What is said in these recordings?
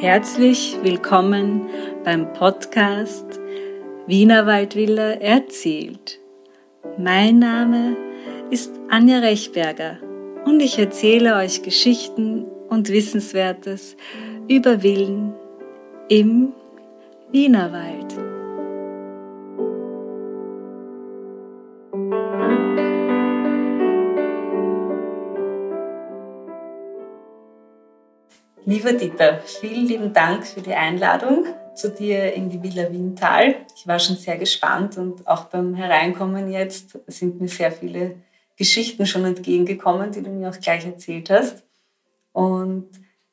Herzlich willkommen beim Podcast Wienerwaldvilla erzählt. Mein Name ist Anja Rechberger und ich erzähle euch Geschichten und Wissenswertes über Villen im Wienerwald. Lieber Dieter, vielen lieben Dank für die Einladung zu dir in die Villa Wiental. Ich war schon sehr gespannt und auch beim Hereinkommen jetzt sind mir sehr viele Geschichten schon entgegengekommen, die du mir auch gleich erzählt hast. Und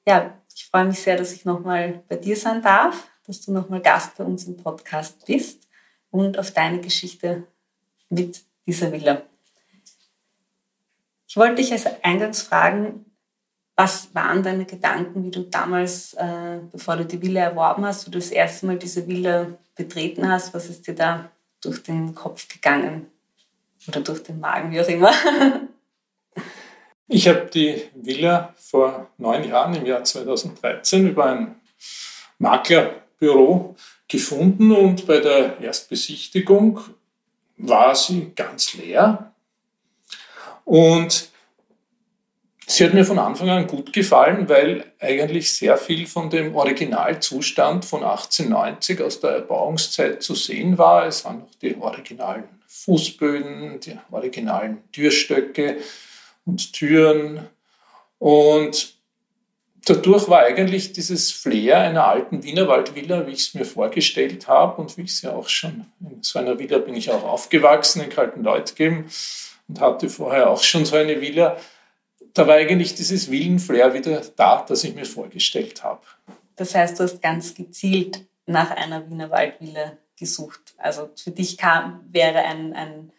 ja, ich freue mich sehr, dass ich nochmal bei dir sein darf, dass du nochmal Gast bei uns im Podcast bist und auf deine Geschichte mit dieser Villa. Ich wollte dich als Eingangs fragen, was waren deine Gedanken, wie du damals, äh, bevor du die Villa erworben hast, wie du das erste Mal diese Villa betreten hast? Was ist dir da durch den Kopf gegangen? Oder durch den Magen, wie auch immer? Ich habe die Villa vor neun Jahren, im Jahr 2013, über ein Maklerbüro gefunden und bei der Erstbesichtigung war sie ganz leer. Und Sie hat mir von Anfang an gut gefallen, weil eigentlich sehr viel von dem Originalzustand von 1890 aus der Erbauungszeit zu sehen war. Es waren noch die originalen Fußböden, die originalen Türstöcke und Türen. Und dadurch war eigentlich dieses Flair einer alten Wienerwaldvilla, wie ich es mir vorgestellt habe und wie ich es ja auch schon in so einer Villa bin ich auch aufgewachsen in Kaltenleutgeben und hatte vorher auch schon so eine Villa da war eigentlich dieses Villenflair wieder da, das ich mir vorgestellt habe. Das heißt, du hast ganz gezielt nach einer Wiener Waldvilla gesucht. Also für dich kam, wäre ein, ein,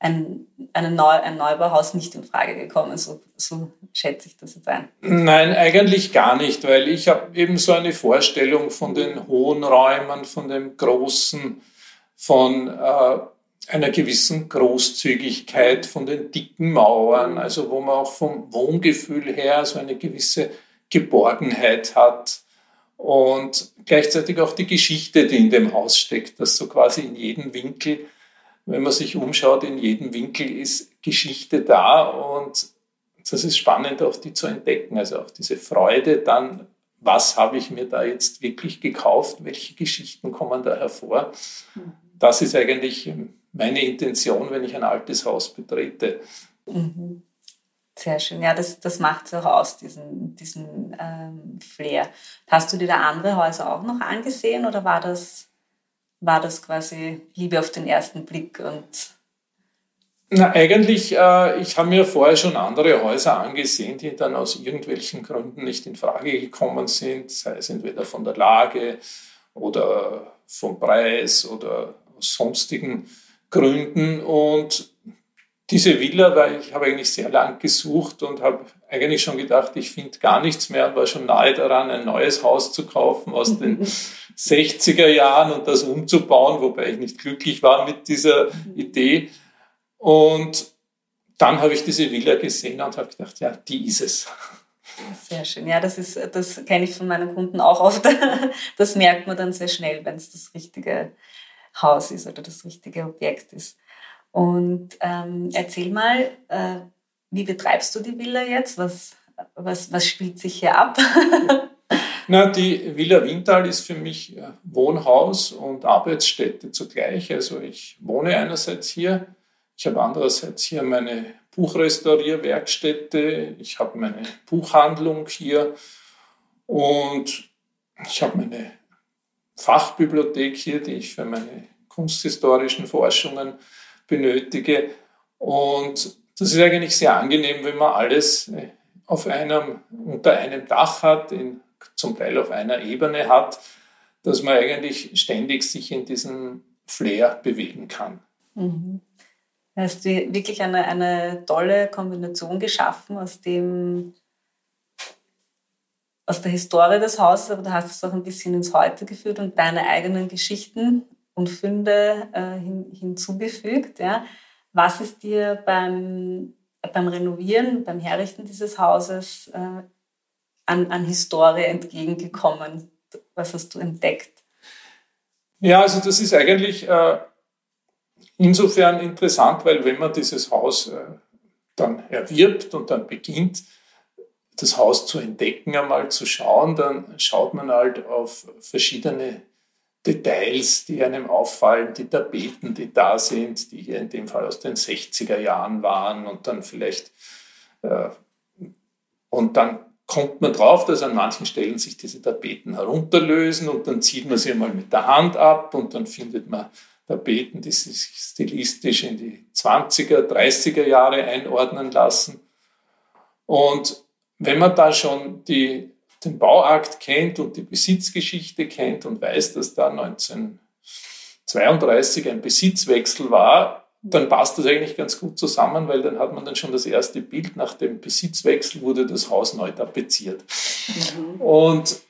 ein, eine Neu, ein Neubauhaus nicht in Frage gekommen. So, so schätze ich das jetzt ein. Nein, eigentlich gar nicht, weil ich habe eben so eine Vorstellung von den hohen Räumen, von dem Großen, von äh, einer gewissen Großzügigkeit von den dicken Mauern, also wo man auch vom Wohngefühl her so eine gewisse Geborgenheit hat und gleichzeitig auch die Geschichte, die in dem Haus steckt, dass so quasi in jedem Winkel, wenn man sich umschaut, in jedem Winkel ist Geschichte da und das ist spannend auch die zu entdecken, also auch diese Freude dann, was habe ich mir da jetzt wirklich gekauft, welche Geschichten kommen da hervor. Mhm. Das ist eigentlich meine Intention, wenn ich ein altes Haus betrete. Mhm. Sehr schön. Ja, das, das macht es auch aus, diesen, diesen ähm, Flair. Hast du dir da andere Häuser auch noch angesehen oder war das, war das quasi Liebe auf den ersten Blick und na, eigentlich, äh, ich habe mir vorher schon andere Häuser angesehen, die dann aus irgendwelchen Gründen nicht in Frage gekommen sind, sei es entweder von der Lage oder vom Preis oder aus sonstigen gründen. Und diese Villa, weil ich habe eigentlich sehr lang gesucht und habe eigentlich schon gedacht, ich finde gar nichts mehr und war schon nahe daran, ein neues Haus zu kaufen aus den 60er Jahren und das umzubauen, wobei ich nicht glücklich war mit dieser Idee. Und dann habe ich diese Villa gesehen und habe gedacht, ja, die ist es. Sehr schön. Ja, das ist, das kenne ich von meinen Kunden auch oft. Das merkt man dann sehr schnell, wenn es das richtige Haus ist oder das richtige Objekt ist. Und ähm, erzähl mal, äh, wie betreibst du die Villa jetzt? Was, was, was spielt sich hier ab? Na, die Villa Wintal ist für mich äh, Wohnhaus und Arbeitsstätte zugleich. Also ich wohne einerseits hier, ich habe andererseits hier meine Buchrestaurierwerkstätte, ich habe meine Buchhandlung hier und ich habe meine Fachbibliothek hier, die ich für meine kunsthistorischen Forschungen benötige. Und das ist eigentlich sehr angenehm, wenn man alles äh, auf einem, unter einem Dach hat, in, zum Teil auf einer Ebene hat, dass man eigentlich ständig sich in diesem Flair bewegen kann. Mhm. Du hast wirklich eine, eine tolle Kombination geschaffen aus dem aus der Historie des Hauses, aber du hast es auch ein bisschen ins Heute geführt und deine eigenen Geschichten und Funde äh, hin, hinzugefügt. Ja. Was ist dir beim, beim Renovieren, beim Herrichten dieses Hauses äh, an, an Historie entgegengekommen? Was hast du entdeckt? Ja, also das ist eigentlich äh, insofern interessant, weil wenn man dieses Haus äh, dann erwirbt und dann beginnt, das Haus zu entdecken, einmal zu schauen, dann schaut man halt auf verschiedene Details, die einem auffallen, die Tapeten, die da sind, die hier in dem Fall aus den 60er Jahren waren und dann vielleicht, äh, und dann kommt man drauf, dass an manchen Stellen sich diese Tapeten herunterlösen und dann zieht man sie einmal mit der Hand ab und dann findet man Tapeten, die sich stilistisch in die 20er, 30er Jahre einordnen lassen. Und wenn man da schon die, den Bauakt kennt und die Besitzgeschichte kennt und weiß, dass da 1932 ein Besitzwechsel war, dann passt das eigentlich ganz gut zusammen, weil dann hat man dann schon das erste Bild. Nach dem Besitzwechsel wurde das Haus neu tapeziert. Mhm. Und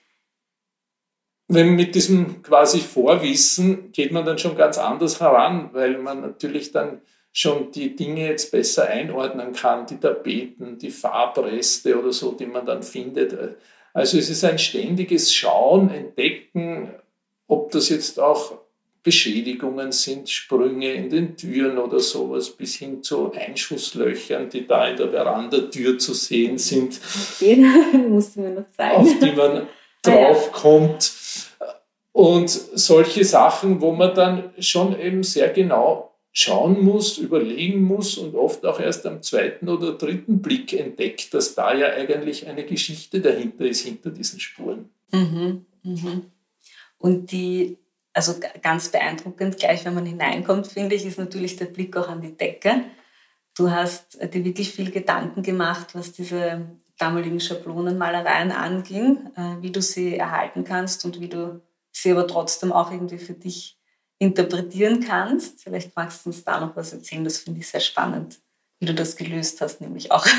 wenn mit diesem quasi Vorwissen geht man dann schon ganz anders heran, weil man natürlich dann schon die Dinge jetzt besser einordnen kann, die Tapeten, die Farbreste oder so, die man dann findet. Also es ist ein ständiges Schauen, Entdecken, ob das jetzt auch Beschädigungen sind, Sprünge in den Türen oder sowas, bis hin zu Einschusslöchern, die da in der Verandatür zu sehen sind. Den musst du mir noch zeigen. Auf die man draufkommt. Und solche Sachen, wo man dann schon eben sehr genau schauen muss, überlegen muss und oft auch erst am zweiten oder dritten Blick entdeckt, dass da ja eigentlich eine Geschichte dahinter ist, hinter diesen Spuren. Mhm, mhm. Und die, also ganz beeindruckend, gleich wenn man hineinkommt, finde ich, ist natürlich der Blick auch an die Decke. Du hast dir wirklich viel Gedanken gemacht, was diese damaligen Schablonenmalereien anging, äh, wie du sie erhalten kannst und wie du sie aber trotzdem auch irgendwie für dich interpretieren kannst. Vielleicht magst du uns da noch was erzählen, das finde ich sehr spannend, wie du das gelöst hast, nämlich auch.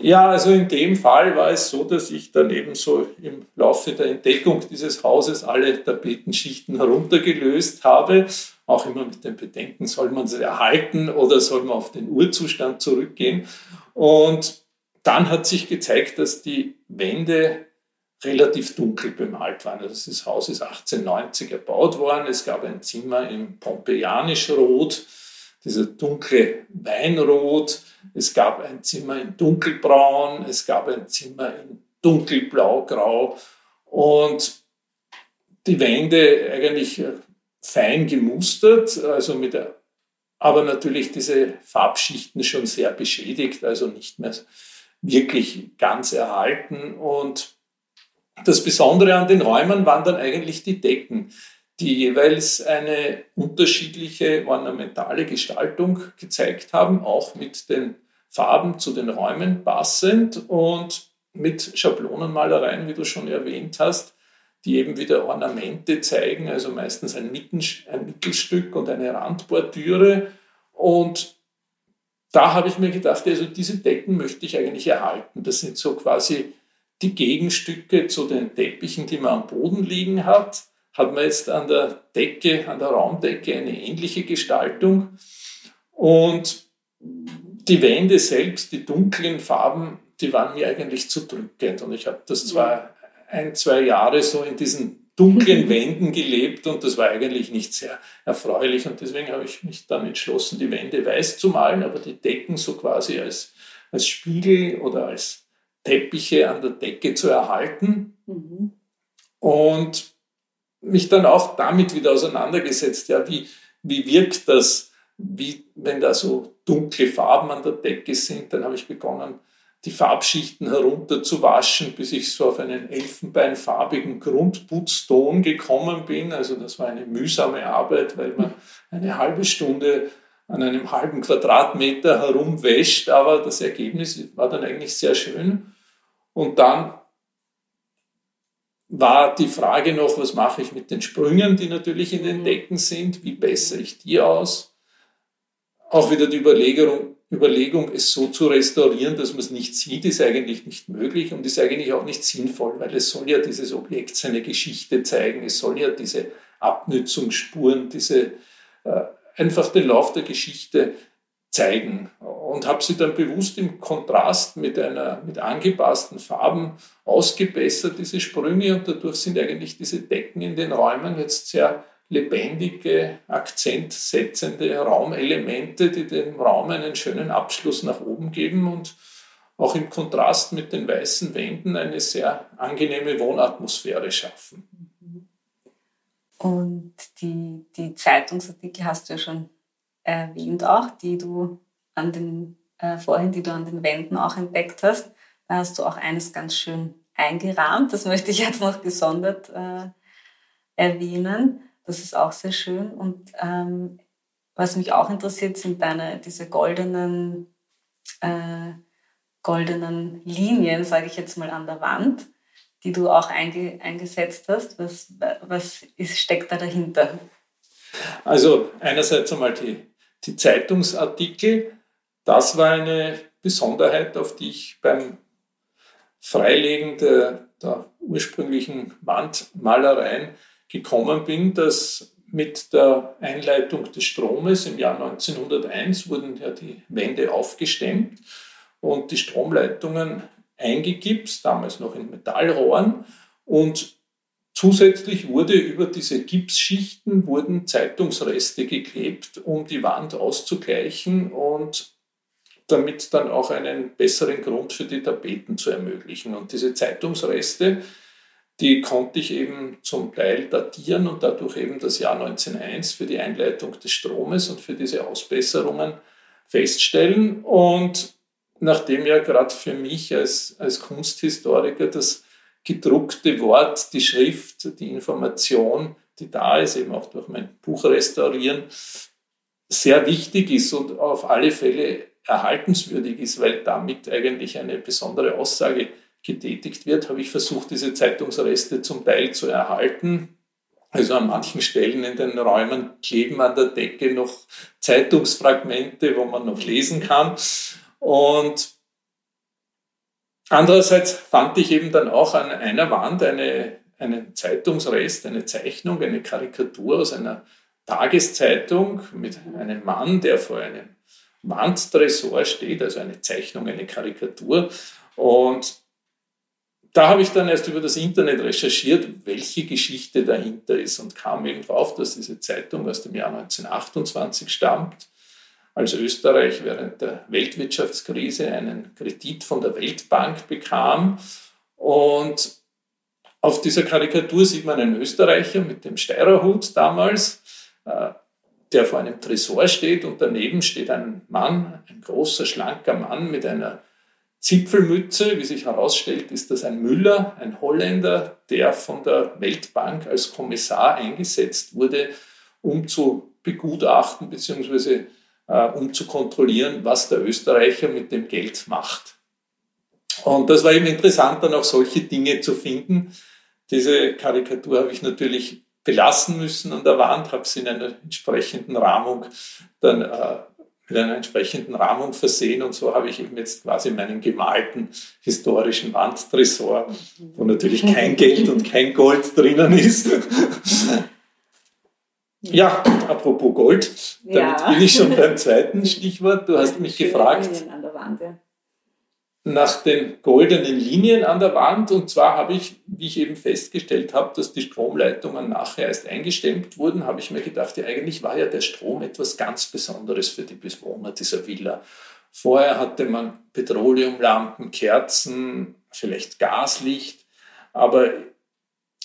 Ja, also in dem Fall war es so, dass ich dann eben so im Laufe der Entdeckung dieses Hauses alle Tapetenschichten heruntergelöst habe. Auch immer mit dem Bedenken, soll man sie erhalten oder soll man auf den Urzustand zurückgehen. Und dann hat sich gezeigt, dass die Wände relativ dunkel bemalt waren. Also das Haus ist 1890 erbaut worden. Es gab ein Zimmer im Pompeianisch-Rot, dieser dunkle Weinrot. Es gab ein Zimmer in dunkelbraun. Es gab ein Zimmer in dunkelblau-grau. Und die Wände eigentlich äh, fein gemustert, also mit der, aber natürlich diese Farbschichten schon sehr beschädigt, also nicht mehr wirklich ganz erhalten. Und das Besondere an den Räumen waren dann eigentlich die Decken, die jeweils eine unterschiedliche ornamentale Gestaltung gezeigt haben, auch mit den Farben zu den Räumen passend und mit Schablonenmalereien, wie du schon erwähnt hast, die eben wieder Ornamente zeigen, also meistens ein, ein Mittelstück und eine Randbordüre. Und da habe ich mir gedacht, also diese Decken möchte ich eigentlich erhalten. Das sind so quasi die Gegenstücke zu den Teppichen, die man am Boden liegen hat, hat man jetzt an der Decke, an der Raumdecke eine ähnliche Gestaltung. Und die Wände selbst, die dunklen Farben, die waren mir eigentlich zu drückend. Und ich habe das zwar ein, zwei Jahre so in diesen dunklen Wänden gelebt und das war eigentlich nicht sehr erfreulich. Und deswegen habe ich mich dann entschlossen, die Wände weiß zu malen, aber die Decken so quasi als, als Spiegel oder als Teppiche an der Decke zu erhalten mhm. und mich dann auch damit wieder auseinandergesetzt, ja, wie, wie wirkt das, wie, wenn da so dunkle Farben an der Decke sind, dann habe ich begonnen, die Farbschichten herunterzuwaschen, bis ich so auf einen elfenbeinfarbigen Grundputzton gekommen bin. Also das war eine mühsame Arbeit, weil man eine halbe Stunde an einem halben Quadratmeter herumwäscht, aber das Ergebnis war dann eigentlich sehr schön. Und dann war die Frage noch, was mache ich mit den Sprüngen, die natürlich in den mhm. Decken sind, wie bessere ich die aus? Auch wieder die Überlegung, Überlegung, es so zu restaurieren, dass man es nicht sieht, ist eigentlich nicht möglich und ist eigentlich auch nicht sinnvoll, weil es soll ja dieses Objekt seine Geschichte zeigen, es soll ja diese Abnützungsspuren, diese äh, einfach den Lauf der Geschichte zeigen und habe sie dann bewusst im Kontrast mit einer mit angepassten Farben ausgebessert diese Sprünge und dadurch sind eigentlich diese Decken in den Räumen jetzt sehr lebendige, akzentsetzende Raumelemente, die dem Raum einen schönen Abschluss nach oben geben und auch im Kontrast mit den weißen Wänden eine sehr angenehme Wohnatmosphäre schaffen. Und die, die Zeitungsartikel hast du ja schon erwähnt auch, die du an den, äh, vorhin, die du an den Wänden auch entdeckt hast. Da hast du auch eines ganz schön eingerahmt. Das möchte ich jetzt noch gesondert äh, erwähnen. Das ist auch sehr schön. Und ähm, was mich auch interessiert, sind deine, diese goldenen, äh, goldenen Linien, sage ich jetzt mal, an der Wand, die du auch einge, eingesetzt hast. Was, was ist, steckt da dahinter? Also einerseits einmal die die Zeitungsartikel, das war eine Besonderheit, auf die ich beim Freilegen der, der ursprünglichen Wandmalereien gekommen bin, dass mit der Einleitung des Stromes im Jahr 1901 wurden ja die Wände aufgestemmt und die Stromleitungen eingegipst, damals noch in Metallrohren. Und Zusätzlich wurde über diese Gipsschichten wurden Zeitungsreste geklebt, um die Wand auszugleichen und damit dann auch einen besseren Grund für die Tapeten zu ermöglichen. Und diese Zeitungsreste, die konnte ich eben zum Teil datieren und dadurch eben das Jahr 1901 für die Einleitung des Stromes und für diese Ausbesserungen feststellen. Und nachdem ja gerade für mich als, als Kunsthistoriker das gedruckte Wort, die Schrift, die Information, die da ist, eben auch durch mein Buch restaurieren, sehr wichtig ist und auf alle Fälle erhaltenswürdig ist, weil damit eigentlich eine besondere Aussage getätigt wird, habe ich versucht, diese Zeitungsreste zum Teil zu erhalten. Also an manchen Stellen in den Räumen kleben an der Decke noch Zeitungsfragmente, wo man noch lesen kann. Und Andererseits fand ich eben dann auch an einer Wand eine, einen Zeitungsrest, eine Zeichnung, eine Karikatur aus einer Tageszeitung mit einem Mann, der vor einem Wandtresor steht, also eine Zeichnung, eine Karikatur. Und da habe ich dann erst über das Internet recherchiert, welche Geschichte dahinter ist und kam eben drauf, dass diese Zeitung aus dem Jahr 1928 stammt als Österreich während der Weltwirtschaftskrise einen Kredit von der Weltbank bekam. Und auf dieser Karikatur sieht man einen Österreicher mit dem Steirerhut damals, äh, der vor einem Tresor steht und daneben steht ein Mann, ein großer, schlanker Mann mit einer Zipfelmütze. Wie sich herausstellt, ist das ein Müller, ein Holländer, der von der Weltbank als Kommissar eingesetzt wurde, um zu begutachten bzw um zu kontrollieren, was der Österreicher mit dem Geld macht. Und das war eben interessant, dann auch solche Dinge zu finden. Diese Karikatur habe ich natürlich belassen müssen an der Wand, habe sie in einer entsprechenden Rahmung dann äh, mit einer entsprechenden Rahmung versehen und so habe ich eben jetzt quasi meinen gemalten historischen Wandtresor, wo natürlich kein Geld und kein Gold drinnen ist, ja, apropos Gold, damit ja. bin ich schon beim zweiten Stichwort. Du hast mich gefragt nach den goldenen Linien an der Wand. Und zwar habe ich, wie ich eben festgestellt habe, dass die Stromleitungen nachher erst eingestemmt wurden, habe ich mir gedacht, ja, eigentlich war ja der Strom etwas ganz Besonderes für die Bewohner dieser Villa. Vorher hatte man Petroleumlampen, Kerzen, vielleicht Gaslicht, aber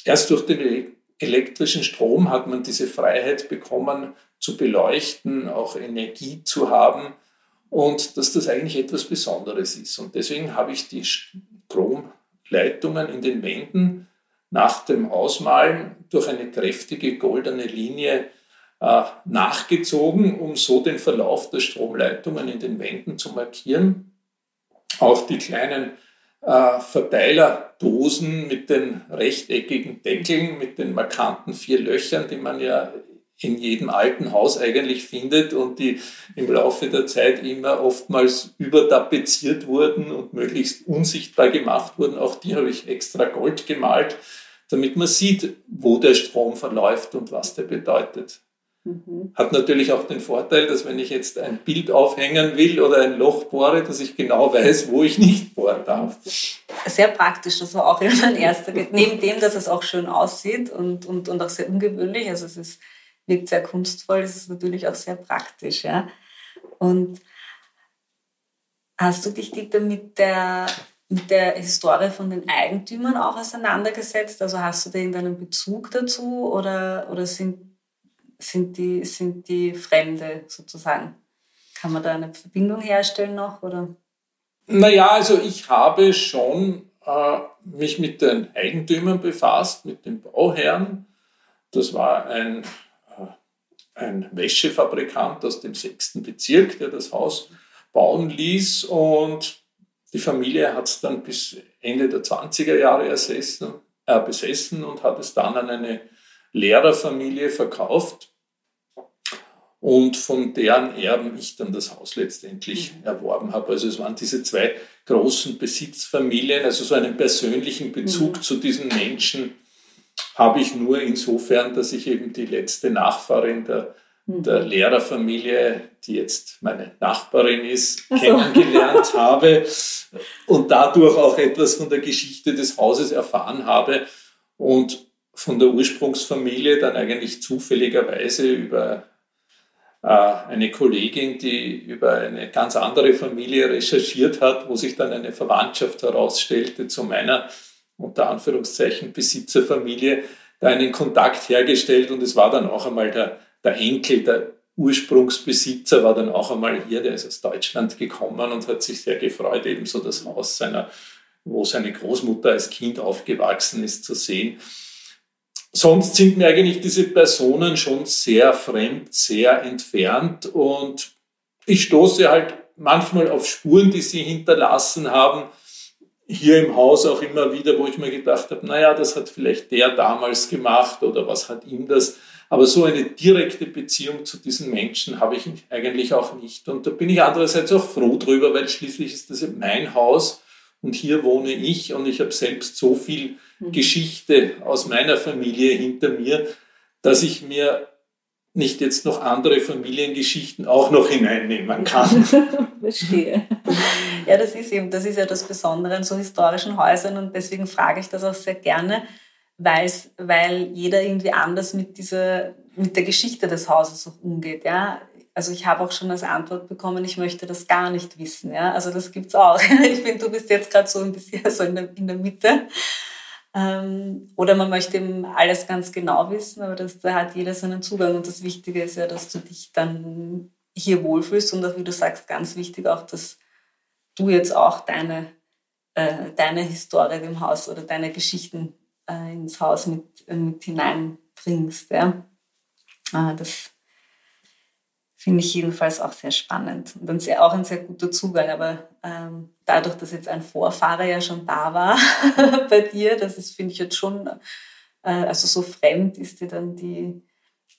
erst durch den elektrischen Strom hat man diese Freiheit bekommen, zu beleuchten, auch Energie zu haben und dass das eigentlich etwas Besonderes ist. Und deswegen habe ich die Stromleitungen in den Wänden nach dem Ausmalen durch eine kräftige goldene Linie äh, nachgezogen, um so den Verlauf der Stromleitungen in den Wänden zu markieren. Auch die kleinen äh, Verteilerdosen mit den rechteckigen Deckeln, mit den markanten vier Löchern, die man ja in jedem alten Haus eigentlich findet und die im Laufe der Zeit immer oftmals übertapeziert wurden und möglichst unsichtbar gemacht wurden. Auch die habe ich extra Gold gemalt, damit man sieht, wo der Strom verläuft und was der bedeutet. Mhm. Hat natürlich auch den Vorteil, dass wenn ich jetzt ein Bild aufhängen will oder ein Loch bohre, dass ich genau weiß, wo ich nicht bohren darf. Sehr praktisch, das war auch immer mein erster Neben dem, dass es auch schön aussieht und, und, und auch sehr ungewöhnlich, also es ist, wirkt sehr kunstvoll, es ist natürlich auch sehr praktisch. Ja? Und hast du dich Dieter, mit der, mit der Historie von den Eigentümern auch auseinandergesetzt? Also hast du da irgendeinen Bezug dazu oder, oder sind sind die, sind die Fremde sozusagen. Kann man da eine Verbindung herstellen noch? Oder? Naja, also ich habe schon äh, mich mit den Eigentümern befasst, mit den Bauherren. Das war ein, äh, ein Wäschefabrikant aus dem sechsten Bezirk, der das Haus bauen ließ. Und die Familie hat es dann bis Ende der 20er Jahre ersessen, äh, besessen und hat es dann an eine Lehrerfamilie verkauft und von deren Erben ich dann das Haus letztendlich mhm. erworben habe. Also es waren diese zwei großen Besitzfamilien, also so einen persönlichen Bezug mhm. zu diesen Menschen habe ich nur insofern, dass ich eben die letzte Nachfahrin der, mhm. der Lehrerfamilie, die jetzt meine Nachbarin ist, so. kennengelernt habe und dadurch auch etwas von der Geschichte des Hauses erfahren habe. Und von der Ursprungsfamilie dann eigentlich zufälligerweise über äh, eine Kollegin, die über eine ganz andere Familie recherchiert hat, wo sich dann eine Verwandtschaft herausstellte zu meiner unter Anführungszeichen Besitzerfamilie, da einen Kontakt hergestellt und es war dann auch einmal der, der Enkel, der Ursprungsbesitzer war dann auch einmal hier, der ist aus Deutschland gekommen und hat sich sehr gefreut, ebenso das Haus seiner, wo seine Großmutter als Kind aufgewachsen ist, zu sehen sonst sind mir eigentlich diese Personen schon sehr fremd, sehr entfernt und ich stoße halt manchmal auf Spuren, die sie hinterlassen haben, hier im Haus auch immer wieder, wo ich mir gedacht habe, naja, das hat vielleicht der damals gemacht oder was hat ihm das. Aber so eine direkte Beziehung zu diesen Menschen habe ich eigentlich auch nicht. Und da bin ich andererseits auch froh drüber, weil schließlich ist das mein Haus und hier wohne ich und ich habe selbst so viel mhm. Geschichte aus meiner Familie hinter mir, dass ich mir nicht jetzt noch andere Familiengeschichten auch noch hineinnehmen kann. Verstehe. Ja, das ist eben, das ist ja das Besondere an so historischen Häusern und deswegen frage ich das auch sehr gerne, weil jeder irgendwie anders mit dieser, mit der Geschichte des Hauses auch umgeht. Ja? Also ich habe auch schon als Antwort bekommen, ich möchte das gar nicht wissen. Ja? Also das gibt es auch. Ich finde, du bist jetzt gerade so ein bisschen so in der, in der Mitte. Ähm, oder man möchte eben alles ganz genau wissen, aber das, da hat jeder seinen Zugang. Und das Wichtige ist ja, dass du dich dann hier wohlfühlst und auch, wie du sagst, ganz wichtig auch, dass du jetzt auch deine, äh, deine Historie im Haus oder deine Geschichten äh, ins Haus mit, äh, mit hineinbringst. Ja? Äh, das finde ich jedenfalls auch sehr spannend und dann sehr, auch ein sehr guter Zugang. Aber ähm, dadurch, dass jetzt ein Vorfahrer ja schon da war bei dir, das ist, finde ich jetzt schon, äh, also so fremd ist dir dann die,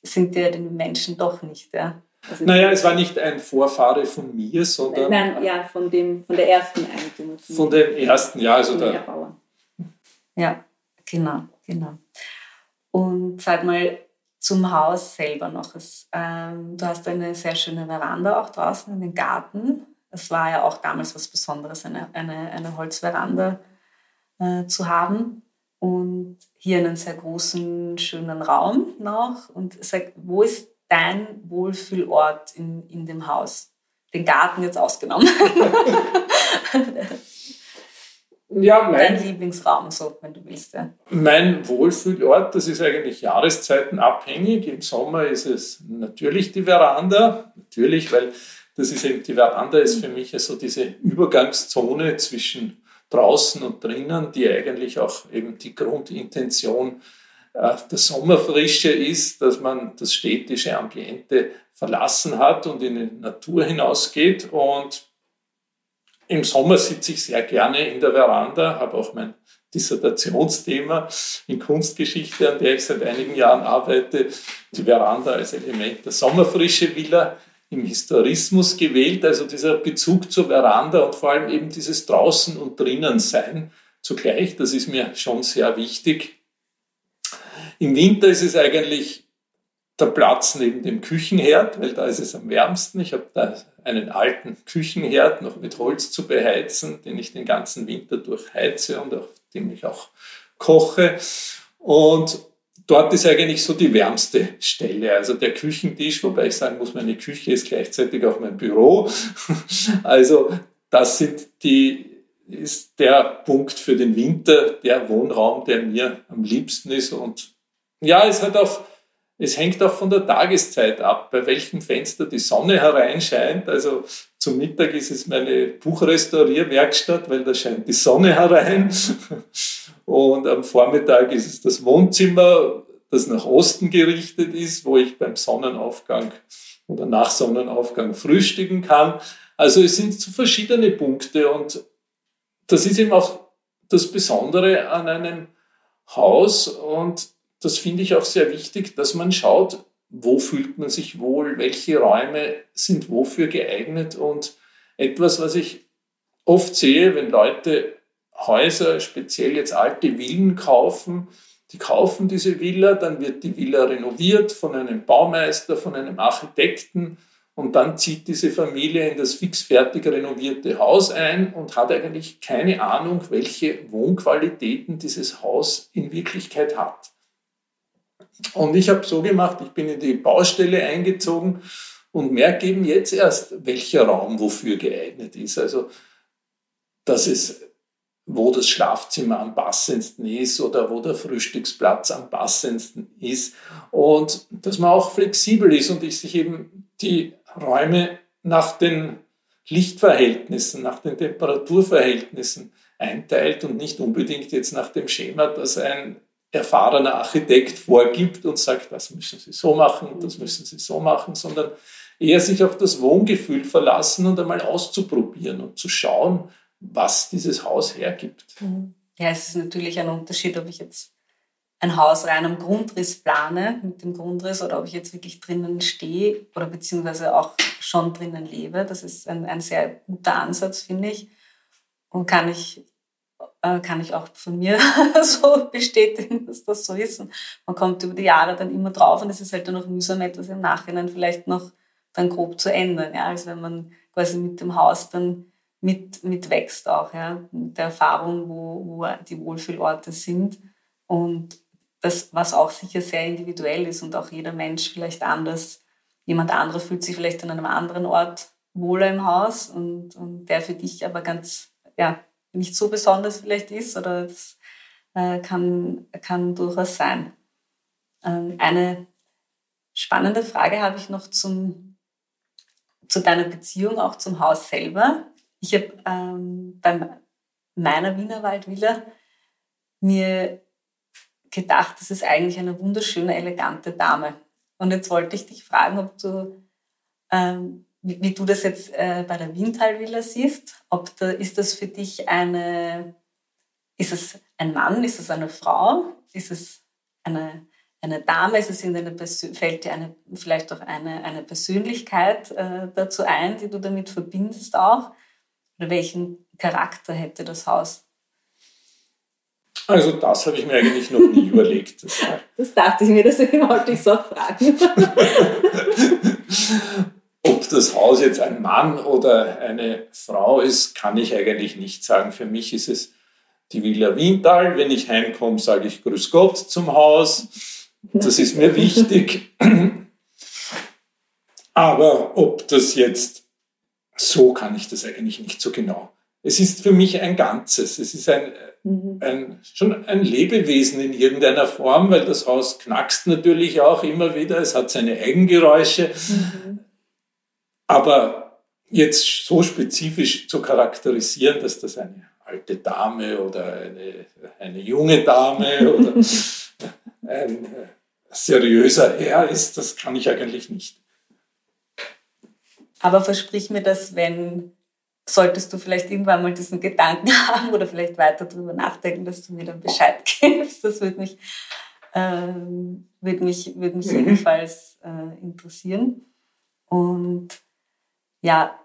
sind dir die Menschen doch nicht, ja. Also naja, es war nicht ein Vorfahre von mir, sondern. Nein, ja, von, dem, von der ersten Eigentümer. Von dem ersten, ja, also der. Ja, genau, genau. Und sag mal, zum Haus selber noch. Es, ähm, du hast eine sehr schöne Veranda auch draußen in den Garten. Es war ja auch damals was Besonderes, eine, eine, eine Holzveranda äh, zu haben. Und hier einen sehr großen, schönen Raum noch. Und sag, wo ist dein Wohlfühlort in, in dem Haus? Den Garten jetzt ausgenommen. Ja, mein, Dein Lieblingsraum, so, wenn du willst. Ja. Mein Wohlfühlort, das ist eigentlich jahreszeitenabhängig. Im Sommer ist es natürlich die Veranda, natürlich, weil das ist eben, die Veranda ist für mich so diese Übergangszone zwischen draußen und drinnen, die eigentlich auch eben die Grundintention äh, der Sommerfrische ist, dass man das städtische Ambiente verlassen hat und in die Natur hinausgeht. Und im Sommer sitze ich sehr gerne in der Veranda, habe auch mein Dissertationsthema in Kunstgeschichte, an der ich seit einigen Jahren arbeite, die Veranda als Element der Sommerfrische Villa im Historismus gewählt, also dieser Bezug zur Veranda und vor allem eben dieses Draußen und Drinnen sein zugleich, das ist mir schon sehr wichtig. Im Winter ist es eigentlich der Platz neben dem Küchenherd, weil da ist es am wärmsten. Ich habe da einen alten Küchenherd noch mit Holz zu beheizen, den ich den ganzen Winter durchheize und auf dem ich auch koche. Und dort ist eigentlich so die wärmste Stelle. Also der Küchentisch, wobei ich sagen muss, meine Küche ist gleichzeitig auch mein Büro. Also das sind die, ist der Punkt für den Winter, der Wohnraum, der mir am liebsten ist. Und ja, es hat auch es hängt auch von der Tageszeit ab, bei welchem Fenster die Sonne hereinscheint. Also zum Mittag ist es meine Buchrestaurierwerkstatt, weil da scheint die Sonne herein. Und am Vormittag ist es das Wohnzimmer, das nach Osten gerichtet ist, wo ich beim Sonnenaufgang oder nach Sonnenaufgang frühstücken kann. Also es sind so verschiedene Punkte und das ist eben auch das Besondere an einem Haus und das finde ich auch sehr wichtig, dass man schaut, wo fühlt man sich wohl, welche Räume sind wofür geeignet und etwas, was ich oft sehe, wenn Leute Häuser, speziell jetzt alte Villen kaufen, die kaufen diese Villa, dann wird die Villa renoviert von einem Baumeister, von einem Architekten und dann zieht diese Familie in das fixfertig renovierte Haus ein und hat eigentlich keine Ahnung, welche Wohnqualitäten dieses Haus in Wirklichkeit hat. Und ich habe so gemacht, ich bin in die Baustelle eingezogen und merke eben jetzt erst, welcher Raum wofür geeignet ist. Also, dass es, wo das Schlafzimmer am passendsten ist oder wo der Frühstücksplatz am passendsten ist. Und dass man auch flexibel ist und ich sich eben die Räume nach den Lichtverhältnissen, nach den Temperaturverhältnissen einteilt und nicht unbedingt jetzt nach dem Schema, dass ein erfahrener Architekt vorgibt und sagt, das müssen Sie so machen, das müssen Sie so machen, sondern eher sich auf das Wohngefühl verlassen und einmal auszuprobieren und zu schauen, was dieses Haus hergibt. Mhm. Ja, es ist natürlich ein Unterschied, ob ich jetzt ein Haus rein am Grundriss plane, mit dem Grundriss, oder ob ich jetzt wirklich drinnen stehe oder beziehungsweise auch schon drinnen lebe. Das ist ein, ein sehr guter Ansatz, finde ich. Und kann ich äh, kann ich auch von mir so bestätigen, dass das so ist. Und man kommt über die Jahre dann immer drauf und es ist halt dann auch mühsam, etwas im Nachhinein vielleicht noch dann grob zu ändern. Ja? Also wenn man quasi mit dem Haus dann mit, mit wächst auch, ja? mit der Erfahrung, wo, wo die Wohlfühlorte sind. Und das, was auch sicher sehr individuell ist und auch jeder Mensch vielleicht anders, jemand anderer fühlt sich vielleicht an einem anderen Ort wohler im Haus und, und der für dich aber ganz, ja, nicht so besonders vielleicht ist oder das äh, kann, kann durchaus sein. Ähm, eine spannende Frage habe ich noch zum, zu deiner Beziehung, auch zum Haus selber. Ich habe ähm, bei meiner Wienerwaldvilla mir gedacht, das ist eigentlich eine wunderschöne, elegante Dame. Und jetzt wollte ich dich fragen, ob du ähm, wie, wie du das jetzt äh, bei der Wiental-Villa siehst. Ob da, ist das für dich eine, ist es ein Mann, ist es eine Frau, ist es eine, eine Dame, ist es in eine fällt dir eine, vielleicht auch eine, eine Persönlichkeit äh, dazu ein, die du damit verbindest auch? Oder welchen Charakter hätte das Haus? Also das habe ich mir eigentlich noch nie überlegt. Das, das dachte ich mir, deswegen wollte ich so fragen. Ob das Haus jetzt ein Mann oder eine Frau ist, kann ich eigentlich nicht sagen. Für mich ist es die Villa Wiental. Wenn ich heimkomme, sage ich Grüß Gott zum Haus. Das ist mir wichtig. Aber ob das jetzt so kann ich das eigentlich nicht so genau. Es ist für mich ein Ganzes. Es ist ein, mhm. ein, schon ein Lebewesen in irgendeiner Form, weil das Haus knackst natürlich auch immer wieder. Es hat seine Eigengeräusche. Mhm. Aber jetzt so spezifisch zu charakterisieren, dass das eine alte Dame oder eine, eine junge Dame oder ein seriöser Herr ist, das kann ich eigentlich nicht. Aber versprich mir das, wenn, solltest du vielleicht irgendwann mal diesen Gedanken haben oder vielleicht weiter darüber nachdenken, dass du mir dann Bescheid gibst. Das würde mich, ähm, würde mich, würde mich mhm. jedenfalls äh, interessieren. Und ja,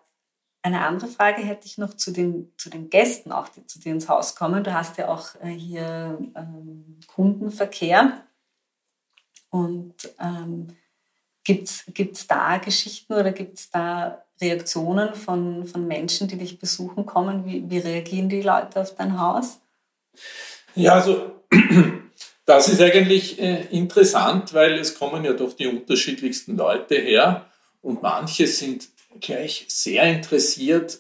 eine andere Frage hätte ich noch zu den, zu den Gästen, auch die zu dir ins Haus kommen. Du hast ja auch äh, hier ähm, Kundenverkehr. Und ähm, Gibt es da Geschichten oder gibt es da Reaktionen von, von Menschen, die dich besuchen kommen? Wie, wie reagieren die Leute auf dein Haus? Ja, also das ist eigentlich äh, interessant, weil es kommen ja doch die unterschiedlichsten Leute her und manche sind gleich sehr interessiert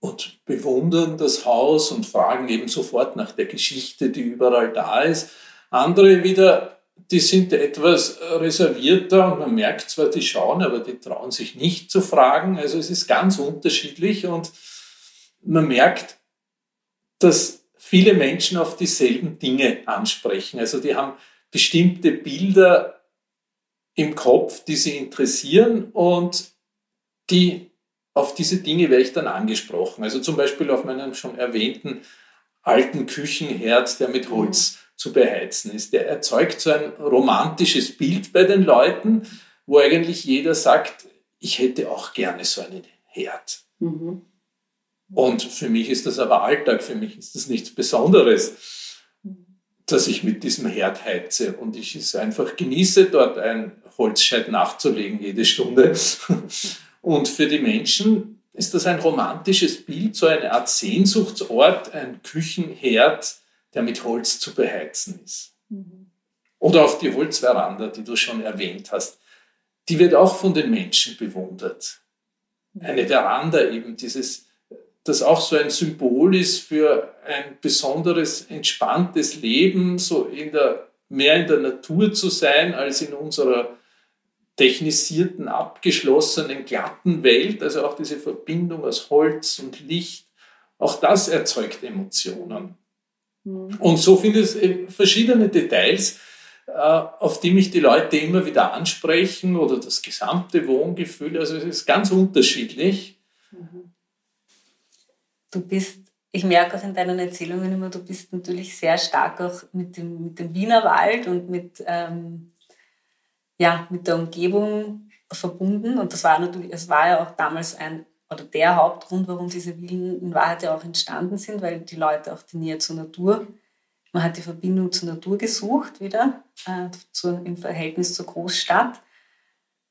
und bewundern das Haus und fragen eben sofort nach der Geschichte, die überall da ist. Andere wieder, die sind etwas reservierter und man merkt zwar, die schauen, aber die trauen sich nicht zu fragen. Also es ist ganz unterschiedlich und man merkt, dass viele Menschen auf dieselben Dinge ansprechen. Also die haben bestimmte Bilder im Kopf, die sie interessieren und die auf diese Dinge werde ich dann angesprochen. Also zum Beispiel auf meinen schon erwähnten alten Küchenherd, der mit Holz zu beheizen ist. Der erzeugt so ein romantisches Bild bei den Leuten, wo eigentlich jeder sagt, ich hätte auch gerne so einen Herd. Mhm. Und für mich ist das aber Alltag, für mich ist das nichts Besonderes, dass ich mit diesem Herd heize. Und ich es einfach genieße, dort ein Holzscheit nachzulegen jede Stunde. Und für die Menschen ist das ein romantisches Bild, so eine Art Sehnsuchtsort, ein Küchenherd, der mit Holz zu beheizen ist. Mhm. Oder auch die Holzveranda, die du schon erwähnt hast, die wird auch von den Menschen bewundert. Mhm. Eine Veranda eben, dieses, das auch so ein Symbol ist für ein besonderes, entspanntes Leben, so in der, mehr in der Natur zu sein als in unserer technisierten, abgeschlossenen, glatten Welt, also auch diese Verbindung aus Holz und Licht, auch das erzeugt Emotionen. Mhm. Und so finde ich verschiedene Details, äh, auf die mich die Leute immer wieder ansprechen oder das gesamte Wohngefühl. Also es ist ganz unterschiedlich. Mhm. Du bist, ich merke auch in deinen Erzählungen immer, du bist natürlich sehr stark auch mit dem, mit dem Wienerwald und mit ähm, ja, mit der Umgebung verbunden. Und das war natürlich, es war ja auch damals ein, oder der Hauptgrund, warum diese Villen in Wahrheit ja auch entstanden sind, weil die Leute auch die Nähe zur Natur, man hat die Verbindung zur Natur gesucht wieder, äh, zu, im Verhältnis zur Großstadt.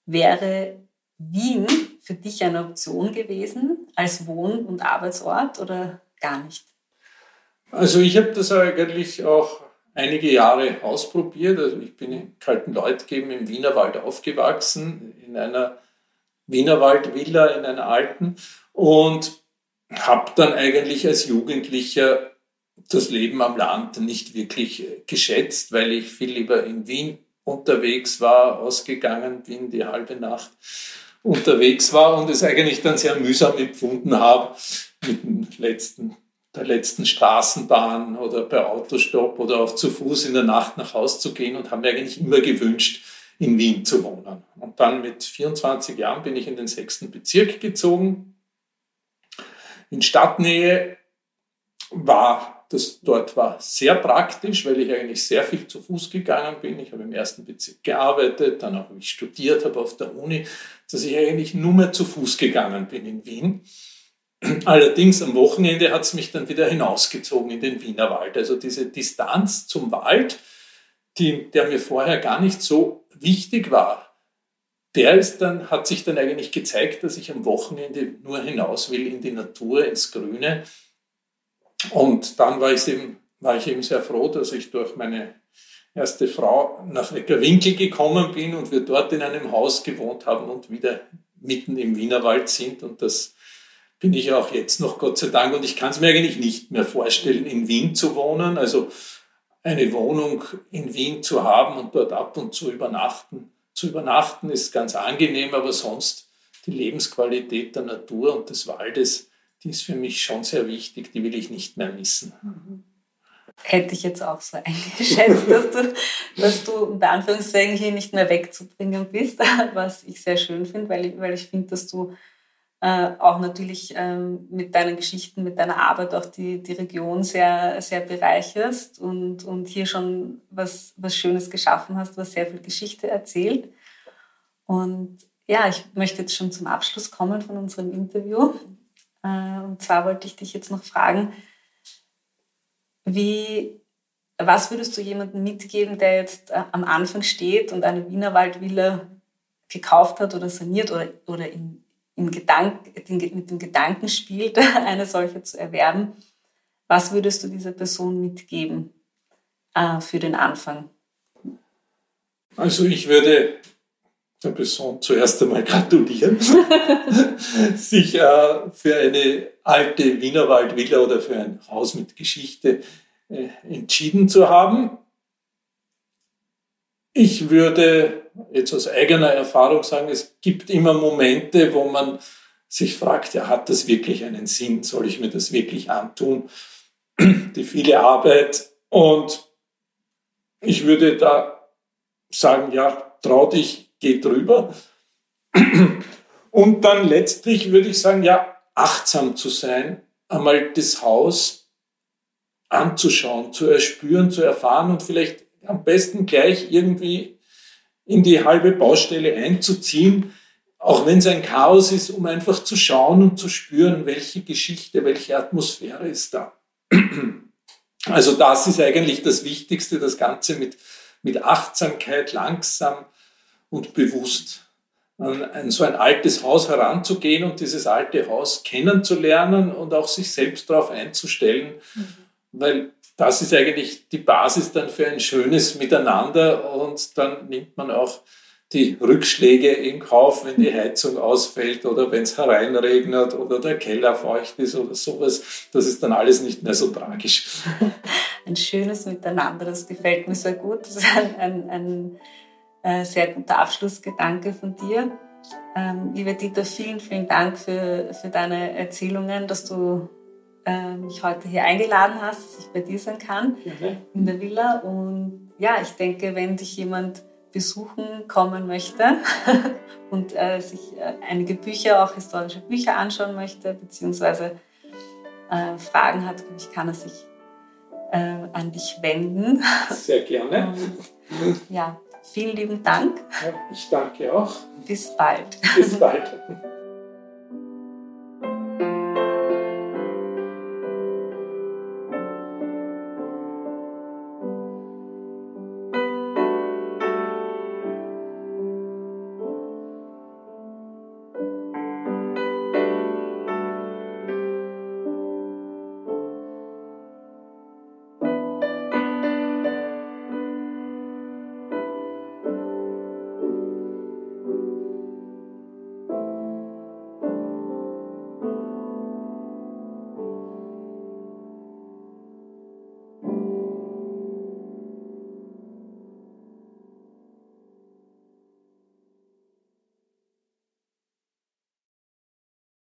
Wäre Wien für dich eine Option gewesen als Wohn- und Arbeitsort oder gar nicht? Also ich habe das eigentlich auch einige Jahre ausprobiert. Also ich bin in Kaltenleutgeben im Wienerwald aufgewachsen, in einer Wienerwaldvilla, in einer alten und habe dann eigentlich als Jugendlicher das Leben am Land nicht wirklich geschätzt, weil ich viel lieber in Wien unterwegs war, ausgegangen bin, die halbe Nacht unterwegs war und es eigentlich dann sehr mühsam empfunden habe, mit dem letzten der letzten Straßenbahn oder bei Autostopp oder auch zu Fuß in der Nacht nach Hause zu gehen und haben mir eigentlich immer gewünscht, in Wien zu wohnen. Und dann mit 24 Jahren bin ich in den sechsten Bezirk gezogen. In Stadtnähe war das dort war sehr praktisch, weil ich eigentlich sehr viel zu Fuß gegangen bin. Ich habe im ersten Bezirk gearbeitet, dann habe ich studiert, habe auf der Uni, dass ich eigentlich nur mehr zu Fuß gegangen bin in Wien. Allerdings am Wochenende hat es mich dann wieder hinausgezogen in den Wienerwald. Also diese Distanz zum Wald, die, der mir vorher gar nicht so wichtig war, der ist dann, hat sich dann eigentlich gezeigt, dass ich am Wochenende nur hinaus will in die Natur, ins Grüne. Und dann war ich eben, war ich eben sehr froh, dass ich durch meine erste Frau nach Neckarwinkel gekommen bin und wir dort in einem Haus gewohnt haben und wieder mitten im Wienerwald sind und das bin ich auch jetzt noch, Gott sei Dank. Und ich kann es mir eigentlich nicht mehr vorstellen, in Wien zu wohnen. Also eine Wohnung in Wien zu haben und dort ab und zu übernachten. Zu übernachten ist ganz angenehm, aber sonst die Lebensqualität der Natur und des Waldes, die ist für mich schon sehr wichtig. Die will ich nicht mehr missen. Mhm. Hätte ich jetzt auch so eingeschätzt, dass du, dass du unter Anführungszeichen hier nicht mehr wegzubringen bist, was ich sehr schön finde, weil ich, weil ich finde, dass du äh, auch natürlich ähm, mit deinen Geschichten, mit deiner Arbeit auch die, die Region sehr, sehr bereicherst und, und hier schon was, was Schönes geschaffen hast, was sehr viel Geschichte erzählt. Und ja, ich möchte jetzt schon zum Abschluss kommen von unserem Interview. Äh, und zwar wollte ich dich jetzt noch fragen, wie, was würdest du jemandem mitgeben, der jetzt äh, am Anfang steht und eine Wienerwaldvilla gekauft hat oder saniert oder, oder in, Gedank, mit dem Gedanken spielt, eine solche zu erwerben, was würdest du dieser Person mitgeben äh, für den Anfang? Also ich würde der Person zuerst einmal gratulieren, sich äh, für eine alte Wienerwaldvilla oder für ein Haus mit Geschichte äh, entschieden zu haben. Ich würde jetzt aus eigener Erfahrung sagen, es gibt immer Momente, wo man sich fragt, ja, hat das wirklich einen Sinn? Soll ich mir das wirklich antun? Die viele Arbeit. Und ich würde da sagen, ja, trau dich, geh drüber. Und dann letztlich würde ich sagen, ja, achtsam zu sein, einmal das Haus anzuschauen, zu erspüren, zu erfahren und vielleicht am besten gleich irgendwie in die halbe Baustelle einzuziehen, auch wenn es ein Chaos ist, um einfach zu schauen und zu spüren, welche Geschichte, welche Atmosphäre ist da. Also das ist eigentlich das Wichtigste, das Ganze mit, mit Achtsamkeit langsam und bewusst an so ein altes Haus heranzugehen und dieses alte Haus kennenzulernen und auch sich selbst darauf einzustellen, mhm. weil das ist eigentlich die Basis dann für ein schönes Miteinander und dann nimmt man auch die Rückschläge in Kauf, wenn die Heizung ausfällt oder wenn es hereinregnet oder der Keller feucht ist oder sowas. Das ist dann alles nicht mehr so tragisch. Ein schönes Miteinander, das gefällt mir sehr gut. Das ist ein, ein, ein äh, sehr guter Abschlussgedanke von dir. Ähm, liebe Dieter, vielen, vielen Dank für, für deine Erzählungen, dass du äh, mich heute hier eingeladen hast, dass ich bei dir sein kann mhm. in der Villa. Und ja, ich denke, wenn dich jemand besuchen kommen möchte und äh, sich äh, einige Bücher, auch historische Bücher anschauen möchte, beziehungsweise äh, Fragen hat, ich kann er sich äh, an dich wenden. Sehr gerne. Und, ja, Vielen lieben Dank. Ja, ich danke auch. Bis bald. Bis bald.